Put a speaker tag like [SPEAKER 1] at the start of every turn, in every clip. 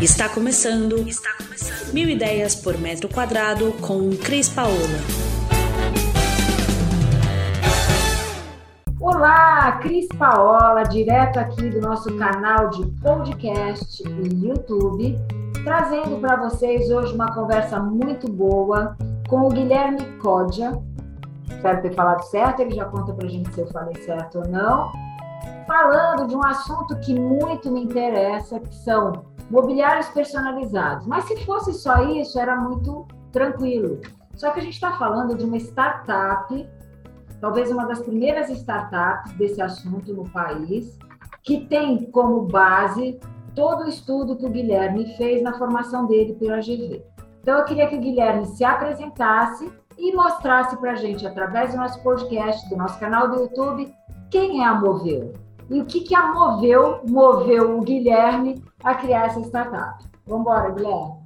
[SPEAKER 1] Está começando. Está começando. Mil ideias por metro quadrado com Cris Paola.
[SPEAKER 2] Olá, Cris Paola, direto aqui do nosso canal de podcast e YouTube, trazendo para vocês hoje uma conversa muito boa com o Guilherme Códia. Espero ter falado certo, ele já conta para a gente se eu falei certo ou não. Falando de um assunto que muito me interessa, que são mobiliários personalizados. Mas se fosse só isso, era muito tranquilo. Só que a gente está falando de uma startup, talvez uma das primeiras startups desse assunto no país, que tem como base todo o estudo que o Guilherme fez na formação dele pela GV. Então, eu queria que o Guilherme se apresentasse e mostrasse para a gente, através do nosso podcast, do nosso canal do YouTube, quem é a Moveu e o que, que a Moveu moveu o Guilherme a criar essa startup. Vamos embora, Guilherme.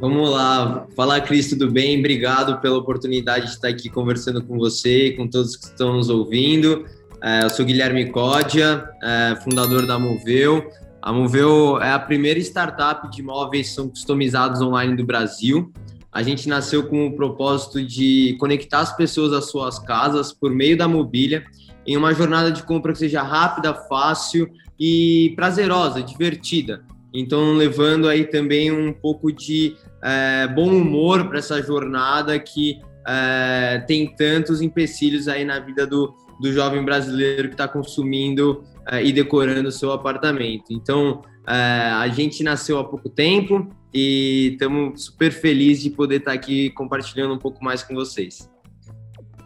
[SPEAKER 3] Vamos lá. Fala, Cris, tudo bem? Obrigado pela oportunidade de estar aqui conversando com você e com todos que estão nos ouvindo. É, eu sou Guilherme Códia, é, fundador da Moveu. A Moveu é a primeira startup de móveis são customizados online do Brasil. A gente nasceu com o propósito de conectar as pessoas às suas casas por meio da mobília em uma jornada de compra que seja rápida, fácil e prazerosa, divertida. Então, levando aí também um pouco de é, bom humor para essa jornada que é, tem tantos empecilhos aí na vida do, do jovem brasileiro que está consumindo é, e decorando o seu apartamento. Então, é, a gente nasceu há pouco tempo e estamos super felizes de poder estar tá aqui compartilhando um pouco mais com vocês.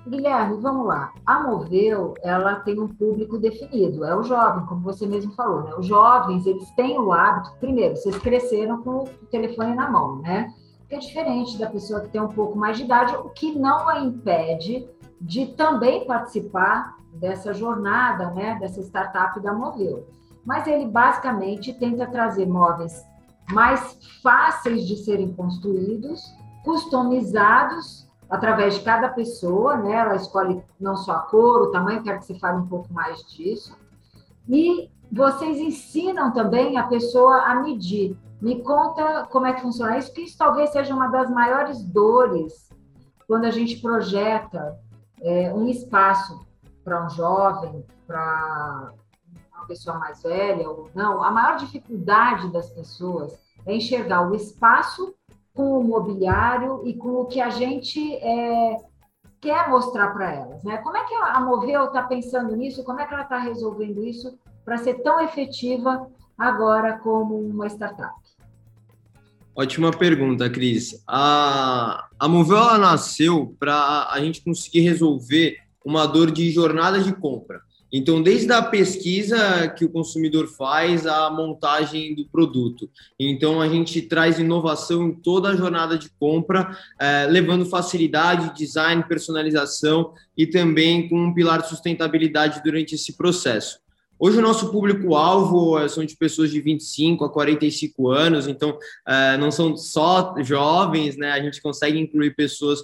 [SPEAKER 2] Guilherme, vamos lá. A Moveu, ela tem um público definido, é o jovem, como você mesmo falou, né? Os jovens, eles têm o hábito, primeiro, vocês cresceram com o telefone na mão, né? Que é diferente da pessoa que tem um pouco mais de idade, o que não a impede de também participar dessa jornada, né, dessa startup da Moveu. Mas ele basicamente tenta trazer móveis mais fáceis de serem construídos, customizados através de cada pessoa, né? Ela escolhe não só a cor, o tamanho, quero que você fale um pouco mais disso. E vocês ensinam também a pessoa a medir. Me conta como é que funciona isso, que isso talvez seja uma das maiores dores quando a gente projeta é, um espaço para um jovem, para pessoa mais velha ou não. A maior dificuldade das pessoas é enxergar o espaço com o mobiliário e com o que a gente é, quer mostrar para elas. Né? Como é que a Moveu está pensando nisso? Como é que ela está resolvendo isso para ser tão efetiva agora como uma startup?
[SPEAKER 3] Ótima pergunta, Cris. A, a nasceu para a gente conseguir resolver uma dor de jornada de compra. Então, desde a pesquisa que o consumidor faz, a montagem do produto. Então, a gente traz inovação em toda a jornada de compra, eh, levando facilidade, design, personalização e também com um pilar de sustentabilidade durante esse processo. Hoje o nosso público-alvo eh, são de pessoas de 25 a 45 anos, então eh, não são só jovens, né? A gente consegue incluir pessoas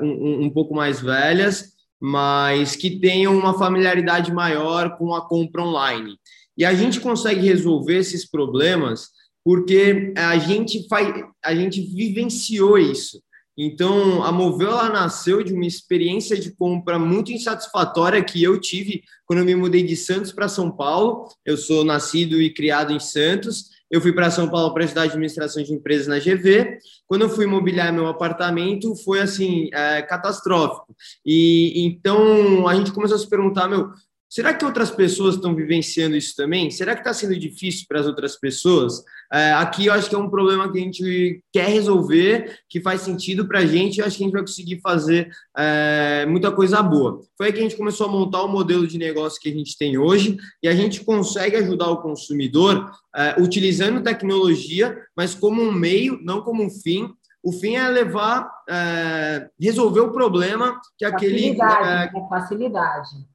[SPEAKER 3] um pouco mais velhas mas que tenham uma familiaridade maior com a compra online. E a gente consegue resolver esses problemas porque a gente faz, a gente vivenciou isso. Então, a Moveu nasceu de uma experiência de compra muito insatisfatória que eu tive quando eu me mudei de Santos para São Paulo. Eu sou nascido e criado em Santos eu fui para São Paulo para estudar administração de empresas na GV. Quando eu fui imobiliar meu apartamento, foi assim, é, catastrófico. E então a gente começou a se perguntar, meu, Será que outras pessoas estão vivenciando isso também? Será que está sendo difícil para as outras pessoas? É, aqui eu acho que é um problema que a gente quer resolver, que faz sentido para a gente e acho que a gente vai conseguir fazer é, muita coisa boa. Foi aí que a gente começou a montar o modelo de negócio que a gente tem hoje e a gente consegue ajudar o consumidor é, utilizando tecnologia, mas como um meio, não como um fim, o fim é levar, é, resolver o problema que
[SPEAKER 2] facilidade, aquele. É, né? facilidade.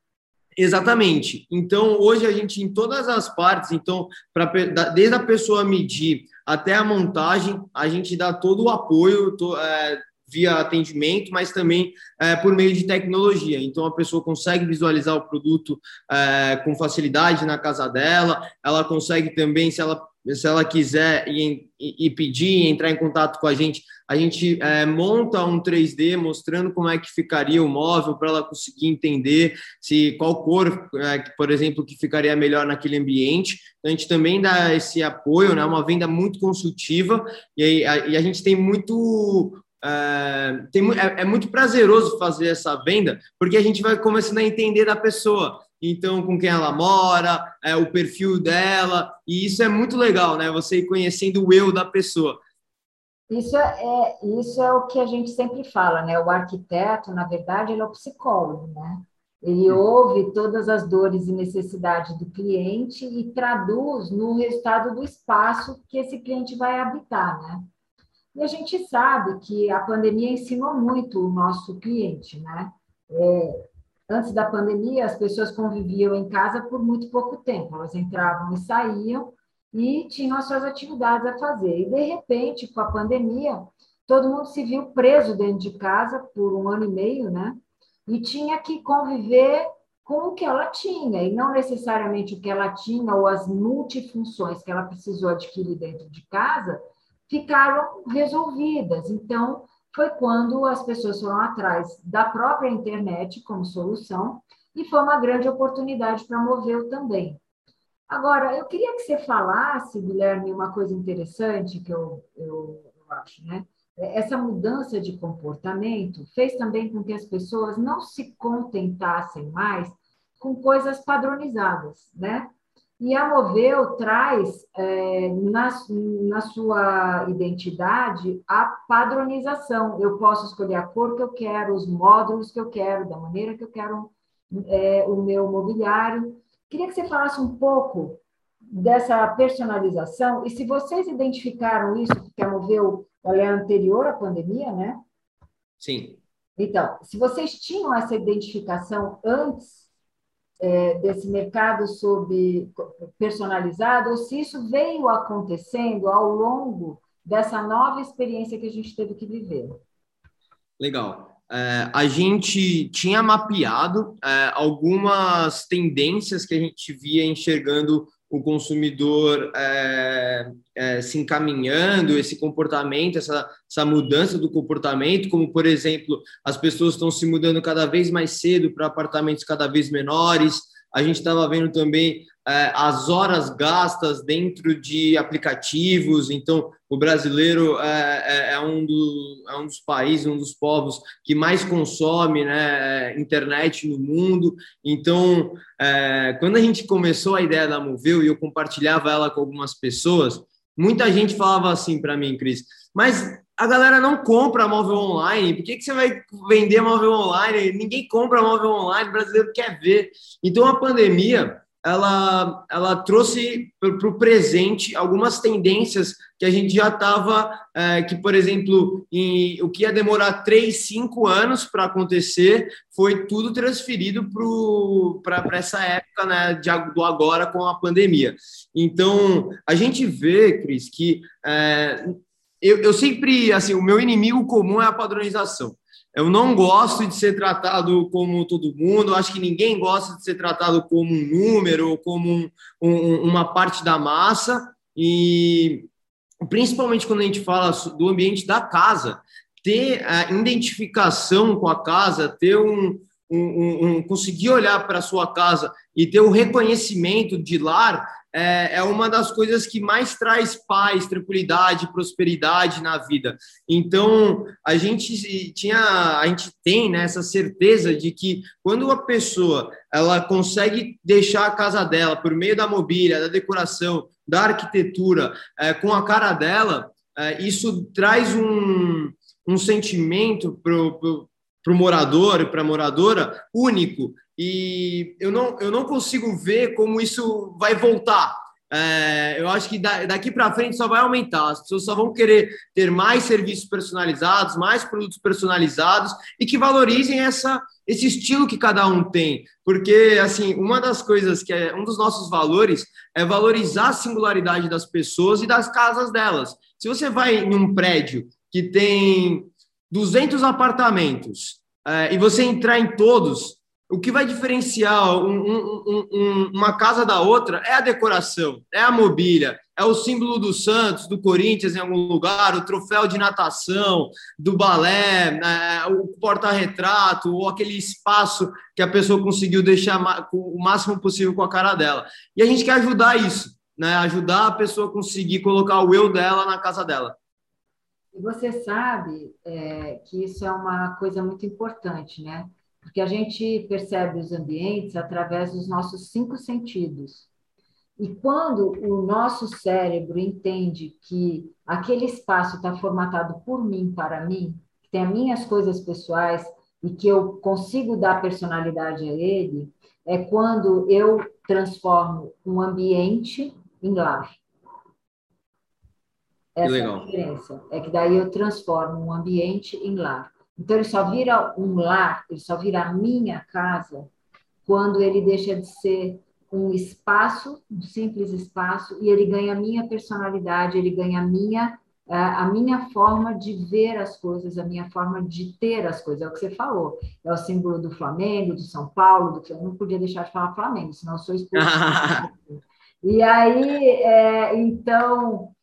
[SPEAKER 3] Exatamente. Então, hoje a gente, em todas as partes, então, pra, desde a pessoa medir até a montagem, a gente dá todo o apoio, to, é, via atendimento, mas também é, por meio de tecnologia. Então, a pessoa consegue visualizar o produto é, com facilidade na casa dela, ela consegue também, se ela se ela quiser e, e, pedir, entrar em contato com a gente, a gente é, monta um 3D mostrando como é que ficaria o móvel para ela conseguir entender se qual cor, é, por exemplo, que ficaria melhor naquele ambiente. Então, a gente também dá esse apoio, né? Uma venda muito consultiva e, aí, a, e a gente tem muito é, tem, é, é, muito prazeroso fazer essa venda, porque a gente vai começando a entender da pessoa então com quem ela mora, é, o perfil dela, e isso é muito legal, né? Você ir conhecendo o eu da pessoa.
[SPEAKER 2] Isso é, é, isso é o que a gente sempre fala, né? O arquiteto, na verdade, ele é o psicólogo, né? Ele ouve todas as dores e necessidades do cliente e traduz no resultado do espaço que esse cliente vai habitar, né? E a gente sabe que a pandemia ensinou muito o nosso cliente, né? É, Antes da pandemia, as pessoas conviviam em casa por muito pouco tempo. Elas entravam e saíam e tinham as suas atividades a fazer. E, de repente, com a pandemia, todo mundo se viu preso dentro de casa por um ano e meio, né? E tinha que conviver com o que ela tinha, e não necessariamente o que ela tinha ou as multifunções que ela precisou adquirir dentro de casa ficaram resolvidas. Então, foi quando as pessoas foram atrás da própria internet como solução e foi uma grande oportunidade para mover também. Agora, eu queria que você falasse, Guilherme, uma coisa interessante que eu, eu, eu acho, né? Essa mudança de comportamento fez também com que as pessoas não se contentassem mais com coisas padronizadas, né? E a Moveu traz é, na, na sua identidade a padronização. Eu posso escolher a cor que eu quero, os módulos que eu quero, da maneira que eu quero é, o meu mobiliário. Queria que você falasse um pouco dessa personalização e se vocês identificaram isso, porque a Moveu ela é anterior à pandemia, né?
[SPEAKER 3] Sim.
[SPEAKER 2] Então, se vocês tinham essa identificação antes é, desse mercado sob personalizado, ou se isso veio acontecendo ao longo dessa nova experiência que a gente teve que viver.
[SPEAKER 3] Legal. É, a gente tinha mapeado é, algumas tendências que a gente via enxergando o consumidor é, é, se encaminhando, esse comportamento, essa, essa mudança do comportamento, como, por exemplo, as pessoas estão se mudando cada vez mais cedo para apartamentos cada vez menores. A gente estava vendo também é, as horas gastas dentro de aplicativos. Então, o brasileiro é, é, é, um, do, é um dos países, um dos povos que mais consome né, internet no mundo. Então, é, quando a gente começou a ideia da Moveu e eu compartilhava ela com algumas pessoas, muita gente falava assim para mim, Cris, mas a galera não compra móvel online. Por que, que você vai vender móvel online? Ninguém compra móvel online, o brasileiro quer ver. Então, a pandemia ela, ela trouxe para o presente algumas tendências que a gente já estava, é, que, por exemplo, em, o que ia demorar três, cinco anos para acontecer, foi tudo transferido para essa época né, de, do agora com a pandemia. Então, a gente vê, Cris, que é, eu, eu sempre, assim, o meu inimigo comum é a padronização. Eu não gosto de ser tratado como todo mundo, acho que ninguém gosta de ser tratado como um número ou como um, um, uma parte da massa, e principalmente quando a gente fala do ambiente da casa, ter a identificação com a casa, ter um, um, um conseguir olhar para a sua casa e ter o reconhecimento de lar é, é uma das coisas que mais traz paz, tranquilidade, prosperidade na vida. Então, a gente tinha, a gente tem né, essa certeza de que quando a pessoa ela consegue deixar a casa dela por meio da mobília, da decoração, da arquitetura, é, com a cara dela, é, isso traz um, um sentimento para o morador e para a moradora único e eu não, eu não consigo ver como isso vai voltar. É, eu acho que daqui para frente só vai aumentar. As pessoas só vão querer ter mais serviços personalizados, mais produtos personalizados e que valorizem essa, esse estilo que cada um tem. Porque, assim, uma das coisas que é um dos nossos valores é valorizar a singularidade das pessoas e das casas delas. Se você vai em um prédio que tem 200 apartamentos é, e você entrar em todos, o que vai diferenciar um, um, um, uma casa da outra é a decoração, é a mobília, é o símbolo do Santos, do Corinthians em algum lugar, o troféu de natação, do balé, é, o porta-retrato, ou aquele espaço que a pessoa conseguiu deixar o máximo possível com a cara dela. E a gente quer ajudar isso, né? ajudar a pessoa a conseguir colocar o eu dela na casa dela.
[SPEAKER 2] E você sabe é, que isso é uma coisa muito importante, né? Porque a gente percebe os ambientes através dos nossos cinco sentidos. E quando o nosso cérebro entende que aquele espaço está formatado por mim, para mim, que tem as minhas coisas pessoais e que eu consigo dar personalidade a ele, é quando eu transformo um ambiente em lar. Essa é a diferença. É que daí eu transformo um ambiente em lar. Então, ele só vira um lar, ele só vira a minha casa quando ele deixa de ser um espaço, um simples espaço, e ele ganha a minha personalidade, ele ganha a minha, a minha forma de ver as coisas, a minha forma de ter as coisas. É o que você falou. É o símbolo do Flamengo, do São Paulo, do... eu não podia deixar de falar Flamengo, senão eu sou expulso. e aí, é, então,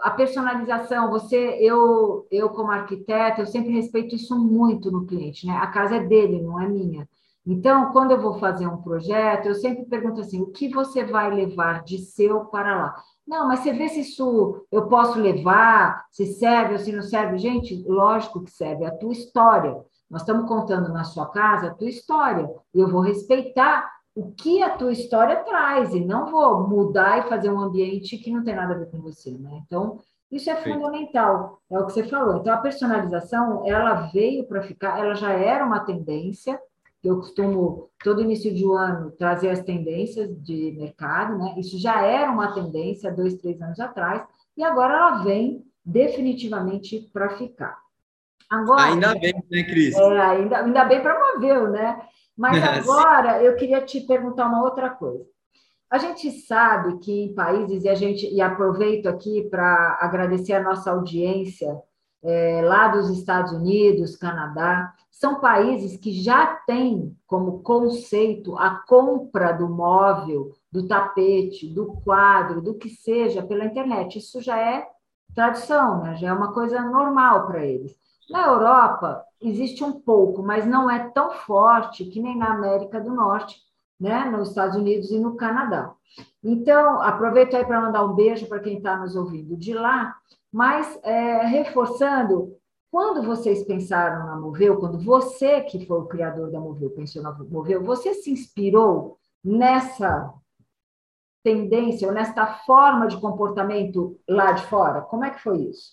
[SPEAKER 2] a personalização, você, eu, eu como arquiteta, eu sempre respeito isso muito no cliente, né? A casa é dele, não é minha. Então, quando eu vou fazer um projeto, eu sempre pergunto assim: o que você vai levar de seu para lá? Não, mas você vê se isso eu posso levar, se serve ou se não serve. Gente, lógico que serve, é a tua história. Nós estamos contando na sua casa a tua história. Eu vou respeitar o que a tua história traz e não vou mudar e fazer um ambiente que não tem nada a ver com você, né? Então, isso é fundamental, é o que você falou. Então, a personalização, ela veio para ficar, ela já era uma tendência, eu costumo, todo início de ano, trazer as tendências de mercado, né? Isso já era uma tendência dois, três anos atrás, e agora ela vem definitivamente para ficar.
[SPEAKER 3] Agora, ainda bem, né, Cris?
[SPEAKER 2] É, ainda, ainda bem para mover, né? Mas agora eu queria te perguntar uma outra coisa. A gente sabe que em países, e a gente e aproveito aqui para agradecer a nossa audiência é, lá dos Estados Unidos, Canadá, são países que já têm como conceito a compra do móvel, do tapete, do quadro, do que seja pela internet. Isso já é tradição, né? já é uma coisa normal para eles. Na Europa, existe um pouco, mas não é tão forte que nem na América do Norte, né? nos Estados Unidos e no Canadá. Então, aproveito aí para mandar um beijo para quem está nos ouvindo de lá, mas é, reforçando, quando vocês pensaram na Moveu, quando você, que foi o criador da Moveu, pensou na Moveu, você se inspirou nessa tendência ou nesta forma de comportamento lá de fora? Como é que foi isso?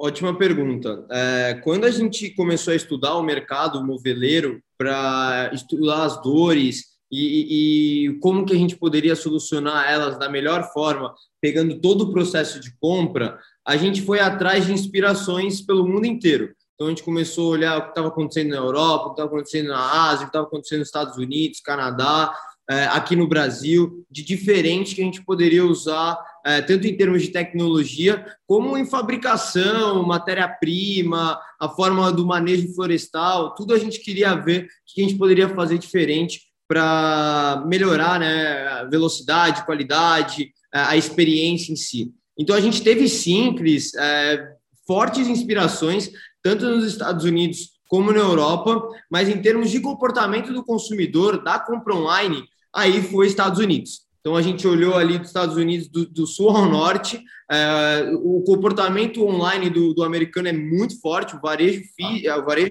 [SPEAKER 3] Ótima pergunta. É, quando a gente começou a estudar o mercado moveleiro para estudar as dores e, e, como que a gente poderia solucionar elas da melhor forma, pegando todo o processo de compra, a gente foi atrás de inspirações pelo mundo inteiro. Então a gente começou a olhar o que estava acontecendo na Europa, o que estava acontecendo na Ásia, o que estava acontecendo nos Estados Unidos, Canadá, aqui no Brasil, de diferente que a gente poderia usar, é, tanto em termos de tecnologia, como em fabricação, matéria-prima, a forma do manejo florestal, tudo a gente queria ver o que a gente poderia fazer diferente para melhorar né, a velocidade, qualidade, a experiência em si. Então, a gente teve sim, Cris, é, fortes inspirações, tanto nos Estados Unidos como na Europa, mas em termos de comportamento do consumidor, da compra online, aí foi Estados Unidos. Então a gente olhou ali dos Estados Unidos do, do sul ao norte, é, o comportamento online do, do, americano é muito forte, o varejo, fi, é, o varejo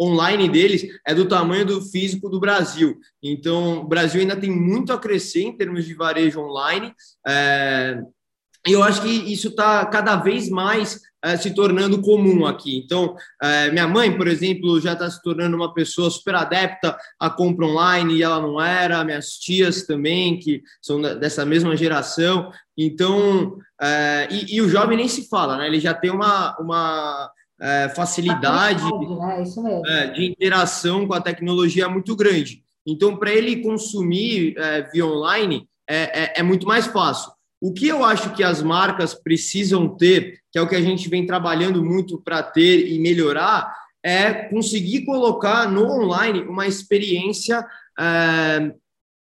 [SPEAKER 3] online deles é do tamanho do físico do Brasil. Então o Brasil ainda tem muito a crescer em termos de varejo online. É, e eu acho que isso está cada vez mais é, se tornando comum aqui. Então, é, minha mãe, por exemplo, já está se tornando uma pessoa super adepta à compra online e ela não era, minhas tias também, que são dessa mesma geração. Então, é, e, e, o jovem nem se fala, né? Ele já tem uma, uma facilidade né? de interação com a tecnologia muito grande. Então, para ele consumir via online, é, é, é muito mais fácil. O que eu acho que as marcas precisam ter, que é o que a gente vem trabalhando muito para ter e melhorar, é conseguir colocar no online uma experiência é,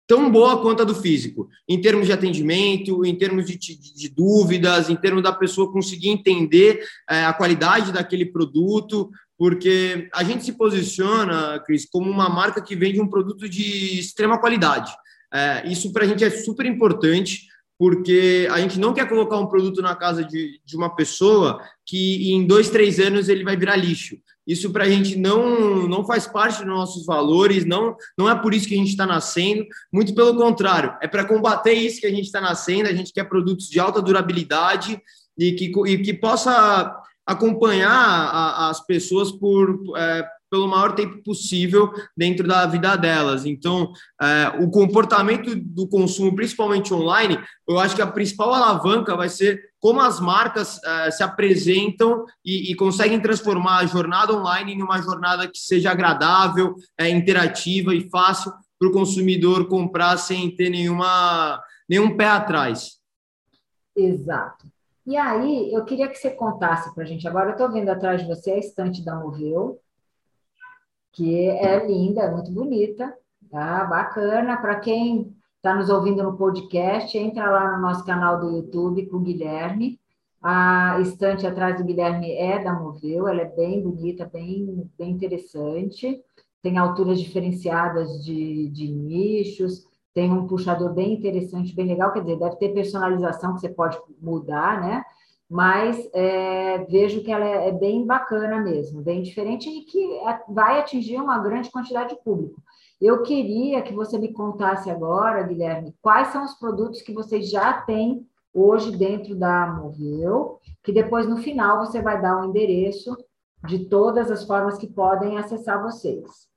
[SPEAKER 3] tão boa quanto a do físico, em termos de atendimento, em termos de, de, dúvidas, em termos da pessoa conseguir entender é, a qualidade daquele produto, porque a gente se posiciona, Cris, como uma marca que vende um produto de extrema qualidade. É, isso para a gente é super importante, porque a gente não quer colocar um produto na casa de, de uma pessoa que em dois, três anos ele vai virar lixo. Isso para a gente não, não faz parte dos nossos valores, não, não é por isso que a gente está nascendo, muito pelo contrário, é para combater isso que a gente está nascendo. A gente quer produtos de alta durabilidade e que, e que possa acompanhar a, as pessoas por. É, pelo maior tempo possível dentro da vida delas. Então, é, o comportamento do consumo, principalmente online, eu acho que a principal alavanca vai ser como as marcas é, se apresentam e, e, conseguem transformar a jornada online em uma jornada que seja agradável, é, interativa e fácil para o consumidor comprar sem ter nenhuma, nenhum pé atrás.
[SPEAKER 2] Exato. E aí, eu queria que você contasse para a gente. Agora, eu estou vendo atrás de você a estante da Moveu, que é linda, é muito bonita, tá? Bacana. Para quem está nos ouvindo no podcast, entra lá no nosso canal do YouTube com o Guilherme. A estante atrás do Guilherme é da Moveu, ela é bem bonita, bem, bem interessante. Tem alturas diferenciadas de, de nichos, tem um puxador bem interessante, bem legal, quer dizer, deve ter personalização que você pode mudar, né? Mas é, vejo que ela é, é, bem bacana mesmo, bem diferente e que vai atingir uma grande quantidade de público. Eu queria que você me contasse agora, Guilherme, quais são os produtos que vocês já têm hoje dentro da Moveu, que depois no final você vai dar o um endereço de todas as formas que podem acessar vocês.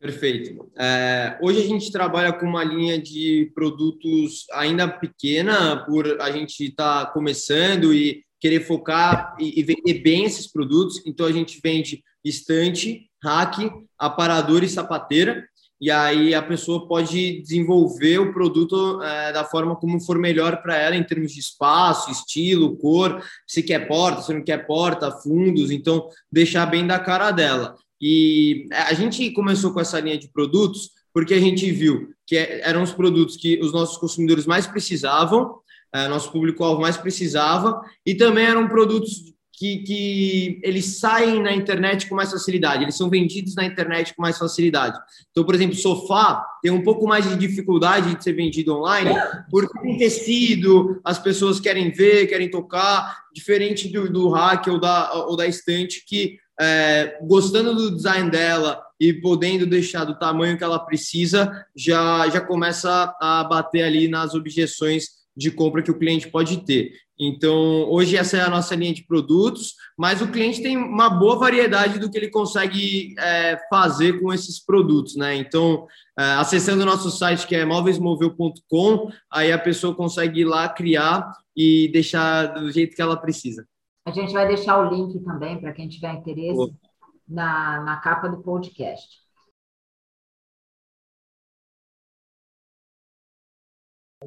[SPEAKER 3] Perfeito. É, hoje a gente trabalha com uma linha de produtos ainda pequena, por a gente estar tá começando e querer focar e, e, vender bem esses produtos. Então a gente vende estante, rack, aparador e sapateira. E aí a pessoa pode desenvolver o produto é, da forma como for melhor para ela em termos de espaço, estilo, cor, se quer porta, se não quer porta, fundos. Então deixar bem da cara dela. E a gente começou com essa linha de produtos porque a gente viu que eram os produtos que os nossos consumidores mais precisavam, é, nosso público-alvo mais precisava, e também eram produtos que, que eles saem na internet com mais facilidade, eles são vendidos na internet com mais facilidade. Então, por exemplo, sofá tem um pouco mais de dificuldade de ser vendido online, porque tem tecido, as pessoas querem ver, querem tocar, diferente do, do hack ou da, ou da estante, que é, gostando do design dela e podendo deixar do tamanho que ela precisa, já, já começa a bater ali nas objeções de compra que o cliente pode ter. Então, hoje essa é a nossa linha de produtos, mas o cliente tem uma boa variedade do que ele consegue é, fazer com esses produtos, né? Então, é, acessando o nosso site que é móveismoveu.com, aí a pessoa consegue ir lá criar e deixar do jeito que ela precisa.
[SPEAKER 2] A gente vai deixar o link também para quem tiver interesse na, na capa do podcast.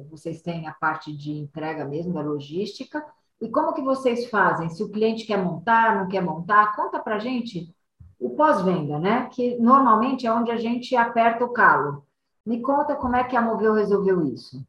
[SPEAKER 2] Vocês têm a parte de entrega mesmo, da logística. E como que vocês fazem? Se o cliente quer montar, não quer montar, conta para a gente o pós-venda, né? Que normalmente é onde a gente aperta o calo. Me conta como é que a Moveu resolveu isso.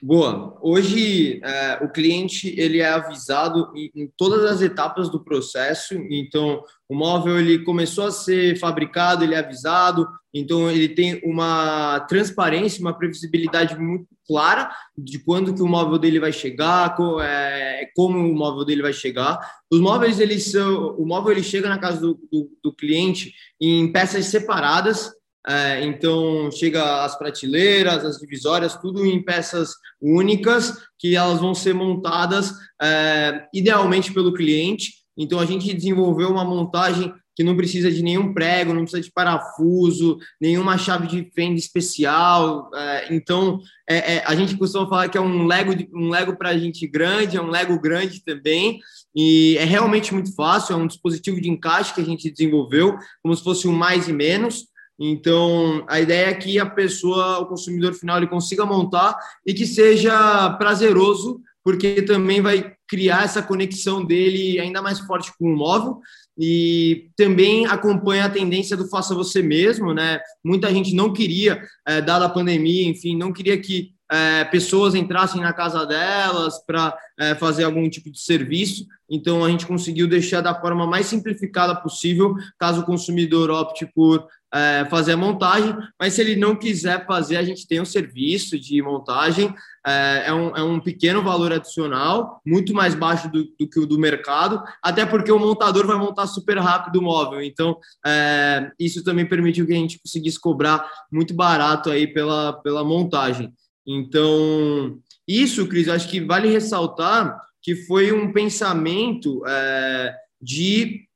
[SPEAKER 3] Boa. Hoje é, o cliente ele é avisado em, em, todas as etapas do processo. Então o móvel ele começou a ser fabricado, ele é avisado. Então ele tem uma transparência, uma previsibilidade muito clara de quando que o móvel dele vai chegar, como, é, como o móvel dele vai chegar. Os móveis eles são, o móvel ele chega na casa do, do, do cliente em peças separadas é, então, chega as prateleiras, as divisórias, tudo em peças únicas, que elas vão ser montadas é, idealmente pelo cliente. Então, a gente desenvolveu uma montagem que não precisa de nenhum prego, não precisa de parafuso, nenhuma chave de fenda especial. É, então, é, é, a gente costuma falar que é um Lego, um Lego para gente grande, é um Lego grande também, e é realmente muito fácil, é um dispositivo de encaixe que a gente desenvolveu, como se fosse um mais e menos, Então, a ideia é que a pessoa, o consumidor final, ele consiga montar e que seja prazeroso, porque também vai criar essa conexão dele ainda mais forte com o móvel e também acompanha a tendência do faça você mesmo, né? Muita gente não queria, é, dada a pandemia, enfim, não queria que é, pessoas entrassem na casa delas para é, fazer algum tipo de serviço. Então, a gente conseguiu deixar da forma mais simplificada possível, caso o consumidor opte por é, fazer a montagem, mas se ele não quiser fazer, a gente tem um serviço de montagem, é, é, um, é um pequeno valor adicional, muito mais baixo do, do, que o do mercado, até porque o montador vai montar super rápido o móvel, então é, isso também permitiu que a gente conseguisse cobrar muito barato aí pela, pela montagem. Então, isso, Cris, acho que vale ressaltar que foi um pensamento é, de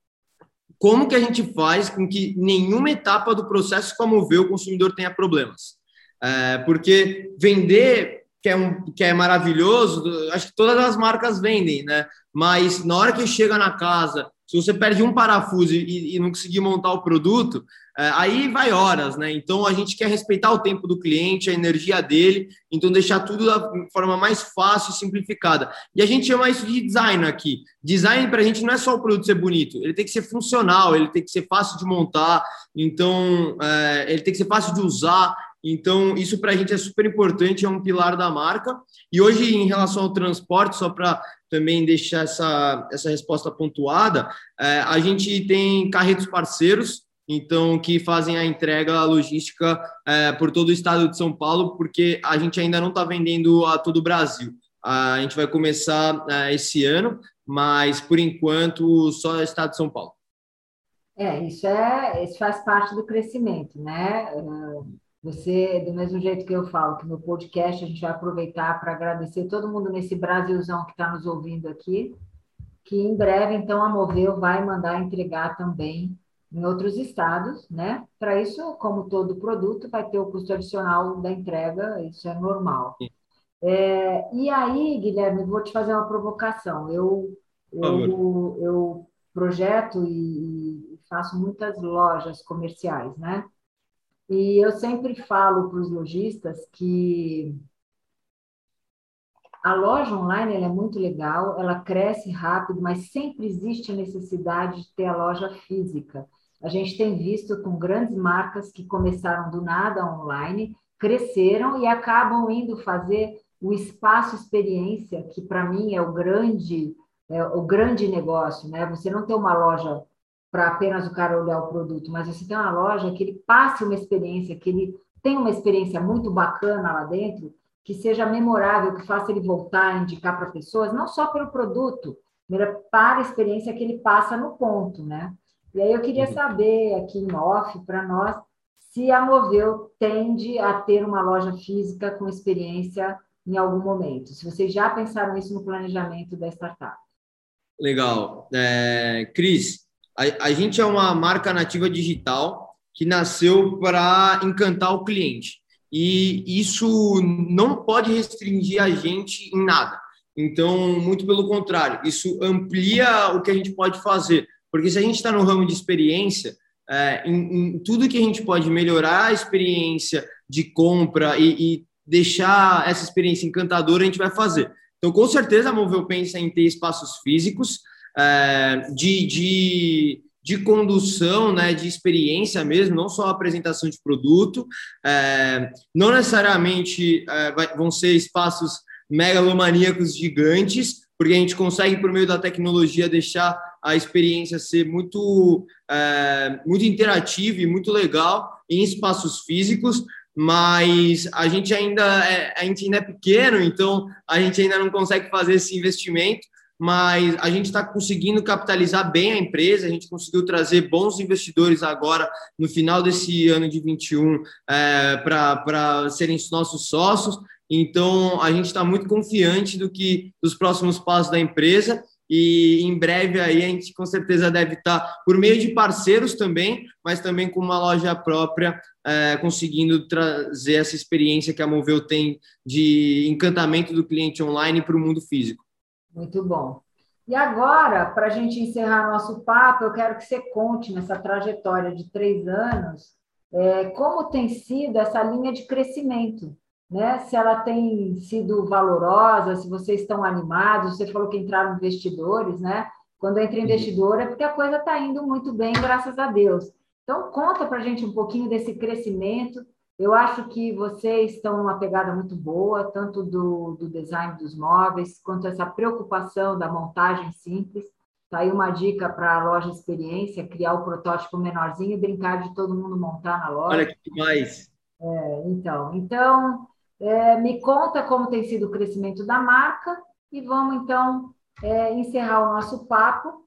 [SPEAKER 3] como que a gente faz com que nenhuma etapa do processo como ver o consumidor tenha problemas. É, porque vender, que é, um, que é maravilhoso, acho que todas as marcas vendem, né? Mas na hora que chega na casa, se você perde um parafuso e, e não conseguir montar o produto, aí vai horas, né? Então a gente quer respeitar o tempo do cliente, a energia dele, então deixar tudo da forma mais fácil e simplificada. E a gente chama isso de design aqui. Design para a gente não é só o produto ser bonito, ele tem que ser funcional, ele tem que ser fácil de montar, então é, ele tem que ser fácil de usar. Então, isso para a gente é super importante, é um pilar da marca. E hoje, em relação ao transporte, só para também deixar essa, essa resposta pontuada, é, a gente tem carretos parceiros, então que fazem a entrega logística é, por todo o estado de São Paulo, porque a gente ainda não está vendendo a todo o Brasil. A gente vai começar é, esse ano, mas por enquanto só o estado de São Paulo.
[SPEAKER 2] É, isso é, isso faz parte do crescimento, né? Você, do mesmo jeito que eu falo que no podcast a gente vai aproveitar para agradecer todo mundo nesse Brasilzão que está nos ouvindo aqui, que em breve, então, a Moveu vai mandar entregar também em outros estados, né? Para isso, como todo produto, vai ter o custo adicional da entrega, isso é normal. É, e aí, Guilherme, vou te fazer uma provocação. Eu, eu, eu projeto e, e faço muitas lojas comerciais, né? E eu sempre falo para os lojistas que a loja online é muito legal, ela cresce rápido, mas sempre existe a necessidade de ter a loja física. A gente tem visto com grandes marcas que começaram do nada online, cresceram e acabam indo fazer o espaço experiência, que para mim é o grande é o grande negócio, né? Você não tem uma loja para apenas o cara olhar o produto, mas você tem uma loja que ele passe uma experiência, que ele tem uma experiência muito bacana lá dentro, que seja memorável, que faça ele voltar, indicar para pessoas, não só pelo produto, mas para a experiência que ele passa no ponto, né? E aí eu queria uhum. saber aqui em off para nós se a Moveu tende a ter uma loja física com experiência em algum momento. Se vocês já pensaram isso no planejamento da startup.
[SPEAKER 3] Legal. É, Cris, a, a gente é uma marca nativa digital que nasceu para encantar o cliente. E isso não pode restringir a gente em nada. Então, muito pelo contrário, isso amplia o que a gente pode fazer. Porque se a gente está no ramo de experiência, é, em, em, tudo que a gente pode melhorar a experiência de compra e, e, deixar essa experiência encantadora, a gente vai fazer. Então, com certeza, a Moveu pensa em ter espaços físicos é, de, de, de, condução, né, de experiência mesmo, não só apresentação de produto. É, não necessariamente é, vai, vão ser espaços megalomaníacos gigantes, porque a gente consegue, por meio da tecnologia, deixar a experiência ser muito, é, muito interativa e muito legal em espaços físicos, mas a gente ainda é, a gente ainda é pequeno, então a gente ainda não consegue fazer esse investimento, mas a gente está conseguindo capitalizar bem a empresa, a gente conseguiu trazer bons investidores agora no final desse ano de 21 é, para serem nossos sócios, então a gente está muito confiante do que dos próximos passos da empresa e em breve aí a gente com certeza deve estar por meio de parceiros também, mas também com uma loja própria, é, conseguindo trazer essa experiência que a Moveu tem de encantamento do cliente online para o mundo físico.
[SPEAKER 2] Muito bom. E agora, para a gente encerrar nosso papo, eu quero que você conte nessa trajetória de três anos é, como tem sido essa linha de crescimento, né? Se ela tem sido valorosa, se vocês estão animados, você falou que entraram investidores, né? Quando entra uhum. investidor é porque a coisa está indo muito bem, graças a Deus. Então, conta para a gente um pouquinho desse crescimento. Eu acho que vocês estão numa pegada muito boa, tanto do, do design dos móveis, quanto essa preocupação da montagem simples. Está aí uma dica para a loja experiência, criar o protótipo menorzinho e brincar de todo mundo montar na loja.
[SPEAKER 3] Olha que demais.
[SPEAKER 2] É, então, então é, me conta como tem sido o crescimento da marca e vamos então é, encerrar o nosso papo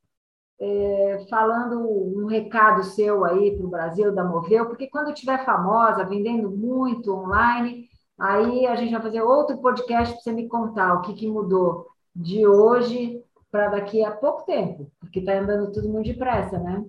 [SPEAKER 2] é, falando um recado seu aí para o Brasil da Moveu, porque quando estiver famosa, vendendo muito online, aí a gente vai fazer outro podcast para você me contar o que, que mudou de hoje para daqui a pouco tempo, porque está andando tudo muito depressa, né?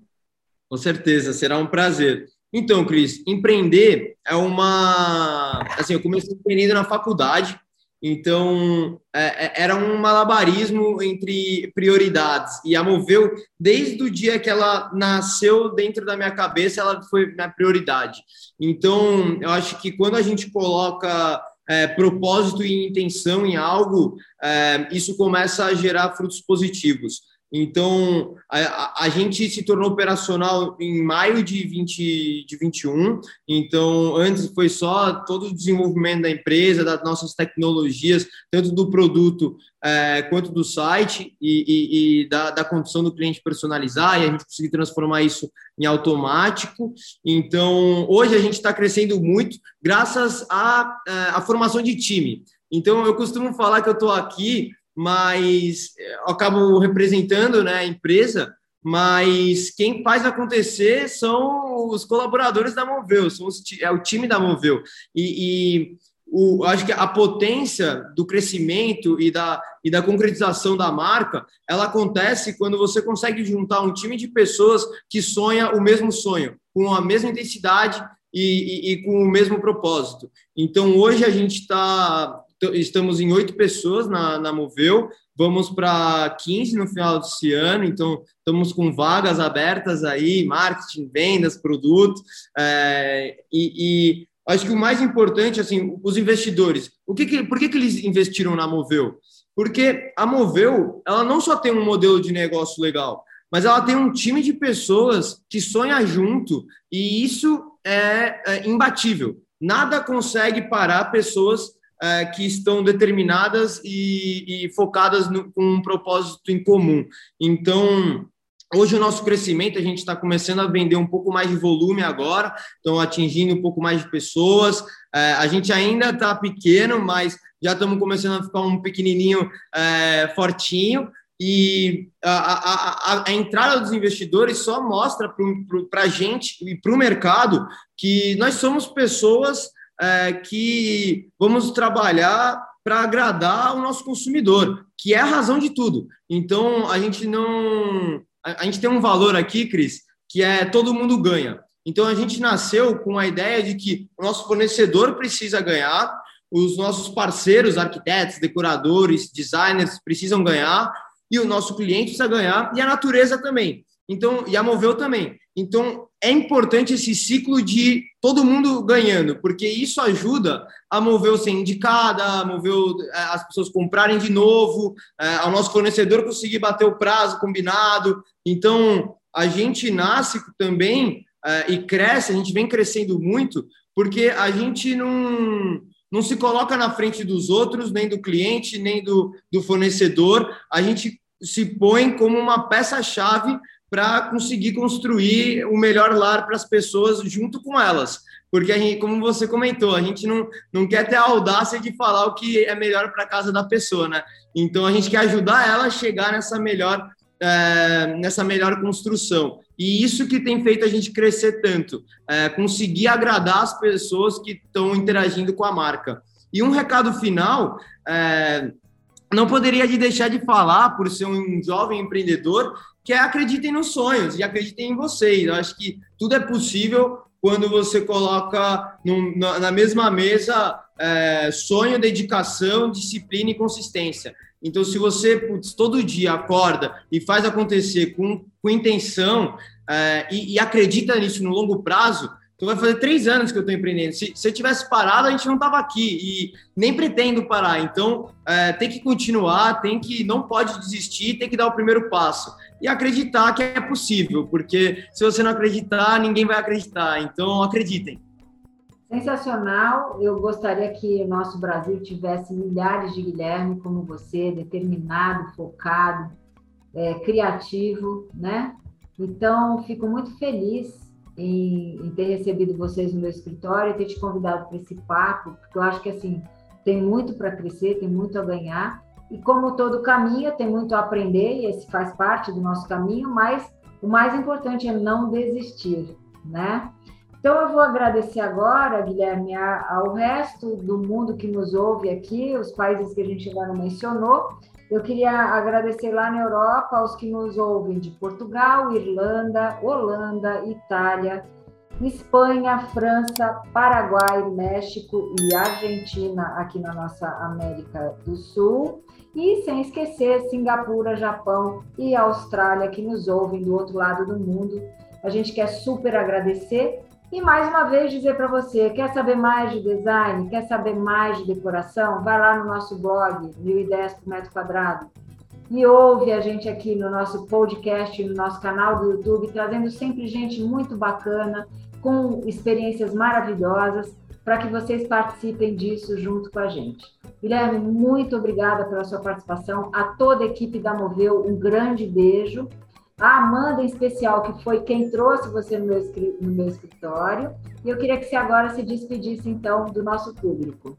[SPEAKER 3] Com certeza, será um prazer. Então, Cris, empreender é uma. Assim, eu comecei empreendendo na faculdade, então, é, é, era um malabarismo entre prioridades. E a Moveu, desde o dia que ela nasceu dentro da minha cabeça, ela foi minha prioridade. Então, eu acho que quando a gente coloca é, propósito e intenção em algo, é, isso começa a gerar frutos positivos. Então, a, a, gente se tornou operacional em maio de, 20, de 21. Então, antes foi só todo o desenvolvimento da empresa, das nossas tecnologias, tanto do produto é, quanto do site e, e, e da, da, condição do cliente personalizar, e a gente conseguir transformar isso em automático. Então, hoje a gente está crescendo muito graças à, à formação de time. Então, eu costumo falar que eu estou aqui mas eu acabo representando né, a empresa, mas quem faz acontecer são os colaboradores da Moveu, são os, é o time da Moveu. E, e o, acho que a potência do crescimento e da, e da concretização da marca, ela acontece quando você consegue juntar um time de pessoas que sonha o mesmo sonho, com a mesma intensidade e, e, e com o mesmo propósito. Então, hoje a gente está estamos em oito pessoas na, na Moveu, vamos para 15 no final desse ano, então estamos com vagas abertas aí, marketing, vendas, produto, é, e, e, acho que o mais importante, assim, os investidores, o que, que por que, que eles investiram na Moveu? Porque a Moveu, ela não só tem um modelo de negócio legal, mas ela tem um time de pessoas que sonha junto, e isso é, é imbatível. Nada consegue parar pessoas é, que estão determinadas e, e focadas no, com um propósito em comum. Então, Hoje o nosso crescimento, a gente está começando a vender um pouco mais de volume agora, estão atingindo um pouco mais de pessoas. É, a gente ainda está pequeno, mas já estamos começando a ficar um pequenininho é, fortinho. E a, a, a, a, entrada dos investidores só mostra para a gente e para o mercado que nós somos pessoas é, que vamos trabalhar para agradar o nosso consumidor, que é a razão de tudo. Então, a gente não. A, a gente tem um valor aqui, Cris, que é todo mundo ganha. Então, a gente nasceu com a ideia de que o nosso fornecedor precisa ganhar, os nossos parceiros, arquitetos, decoradores, designers precisam ganhar, e o nosso cliente precisa ganhar, e a natureza também. Então, e a Moveu também. Então, é importante esse ciclo de todo mundo ganhando, porque isso ajuda a mover o ser indicada, a mover é, as pessoas comprarem de novo, é, ao nosso fornecedor conseguir bater o prazo combinado. Então, a gente nasce também é, e cresce, a gente vem crescendo muito, porque a gente não, não se coloca na frente dos outros, nem do cliente, nem do, do fornecedor, a gente se põe como uma peça-chave para conseguir construir o melhor lar para as pessoas junto com elas. Porque, a gente, como você comentou, a gente não, não quer ter a audácia de falar o que é melhor para a casa da pessoa, né? Então, a gente quer ajudar ela a chegar nessa melhor, é, nessa melhor construção. E isso que tem feito a gente crescer tanto, é, conseguir agradar as pessoas que estão interagindo com a marca. E um recado final, é, não poderia deixar de falar, por ser um jovem empreendedor, que é acreditem nos sonhos e acreditem em vocês. Eu acho que tudo é possível quando você coloca num, na, na, mesma mesa é, sonho, dedicação, disciplina e consistência. Então, se você putz, todo dia acorda e faz acontecer com, com intenção é, e, e acredita nisso no longo prazo, Então vai fazer três anos que eu estou empreendendo. Se, se eu tivesse parado, a gente não estava aqui e nem pretendo parar. Então é, tem que continuar, tem que não pode desistir, tem que dar o primeiro passo e acreditar que é possível, porque se você não acreditar, ninguém vai acreditar. Então acreditem.
[SPEAKER 2] Sensacional. Eu gostaria que o nosso Brasil tivesse milhares de Guilherme como você, determinado, focado, é, criativo, né? Então, fico muito feliz em, em, ter recebido vocês no meu escritório ter te convidado para esse papo, porque eu acho que assim tem muito para crescer, tem muito a ganhar. E como todo caminho, tem muito a aprender, e esse faz parte do nosso caminho, mas o mais importante é não desistir, né? Então, eu vou agradecer agora, Guilherme, ao resto do mundo que nos ouve aqui, os países que a gente ainda não mencionou. Eu queria agradecer lá na Europa aos que nos ouvem de Portugal, Irlanda, Holanda, Itália, Espanha, França, Paraguai, México e Argentina, aqui na nossa América do Sul. E sem esquecer Singapura, Japão e Austrália, que nos ouvem do outro lado do mundo. A gente quer super agradecer e mais uma vez dizer para você, quer saber mais de design, quer saber mais de decoração? Vai lá no nosso blog, Mil Ideias por Metro Quadrado, e ouve a gente aqui no nosso podcast, no nosso canal do YouTube, trazendo sempre gente muito bacana, com experiências maravilhosas, para que vocês participem disso junto com a gente. Guilherme, muito obrigada pela sua participação. A toda a equipe da Moveu, um grande beijo a Amanda em especial, que foi quem trouxe você no meu, no meu escritório. E eu queria que você agora se despedisse, então, do nosso público.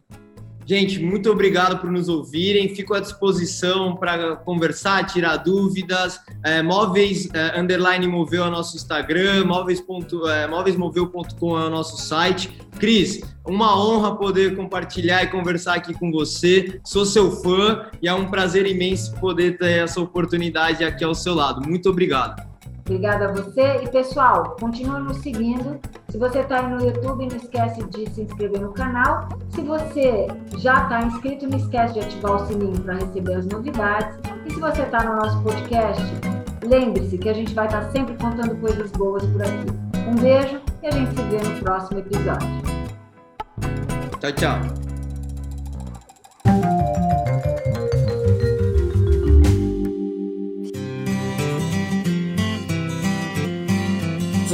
[SPEAKER 3] Gente, muito obrigado por nos ouvirem. Fico à disposição para conversar, tirar dúvidas. É, móveis é, underline moveu é o nosso Instagram, móveis ponto, é, móveismoveu.com é o nosso site. Cris, uma honra poder compartilhar e conversar aqui com você. Sou seu fã e é um prazer imenso poder ter essa oportunidade aqui ao seu lado. Muito obrigado.
[SPEAKER 2] Obrigada a você. E pessoal, continue nos seguindo. Se você está aí no YouTube, não esquece de se inscrever no canal. Se você já está inscrito, não esquece de ativar o sininho para receber as novidades. E se você está no nosso podcast, lembre-se que a gente vai estar tá sempre contando coisas boas por aqui. Um beijo e a gente se vê no próximo episódio.
[SPEAKER 3] Tchau, tchau.